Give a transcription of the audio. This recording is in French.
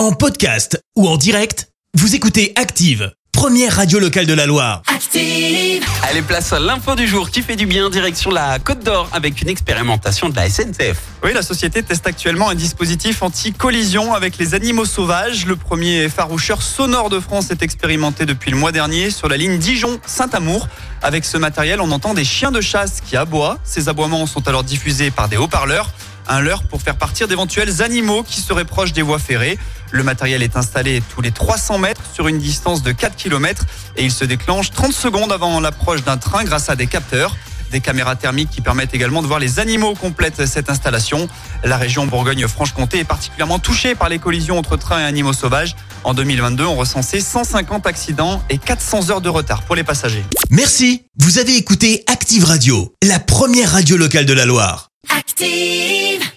En podcast ou en direct, vous écoutez Active, première radio locale de la Loire. Active. Allez, place à l'info du jour qui fait du bien direction la Côte d'Or avec une expérimentation de la SNCF. Oui, la société teste actuellement un dispositif anti-collision avec les animaux sauvages. Le premier faroucheur sonore de France est expérimenté depuis le mois dernier sur la ligne Dijon-Saint-Amour. Avec ce matériel, on entend des chiens de chasse qui aboient. Ces aboiements sont alors diffusés par des haut-parleurs. Un leurre pour faire partir d'éventuels animaux qui seraient proches des voies ferrées. Le matériel est installé tous les 300 mètres sur une distance de 4 km et il se déclenche 30 secondes avant l'approche d'un train grâce à des capteurs. Des caméras thermiques qui permettent également de voir les animaux complètent cette installation. La région Bourgogne-Franche-Comté est particulièrement touchée par les collisions entre trains et animaux sauvages. En 2022, on recensait 150 accidents et 400 heures de retard pour les passagers. Merci, vous avez écouté Active Radio, la première radio locale de la Loire. Active.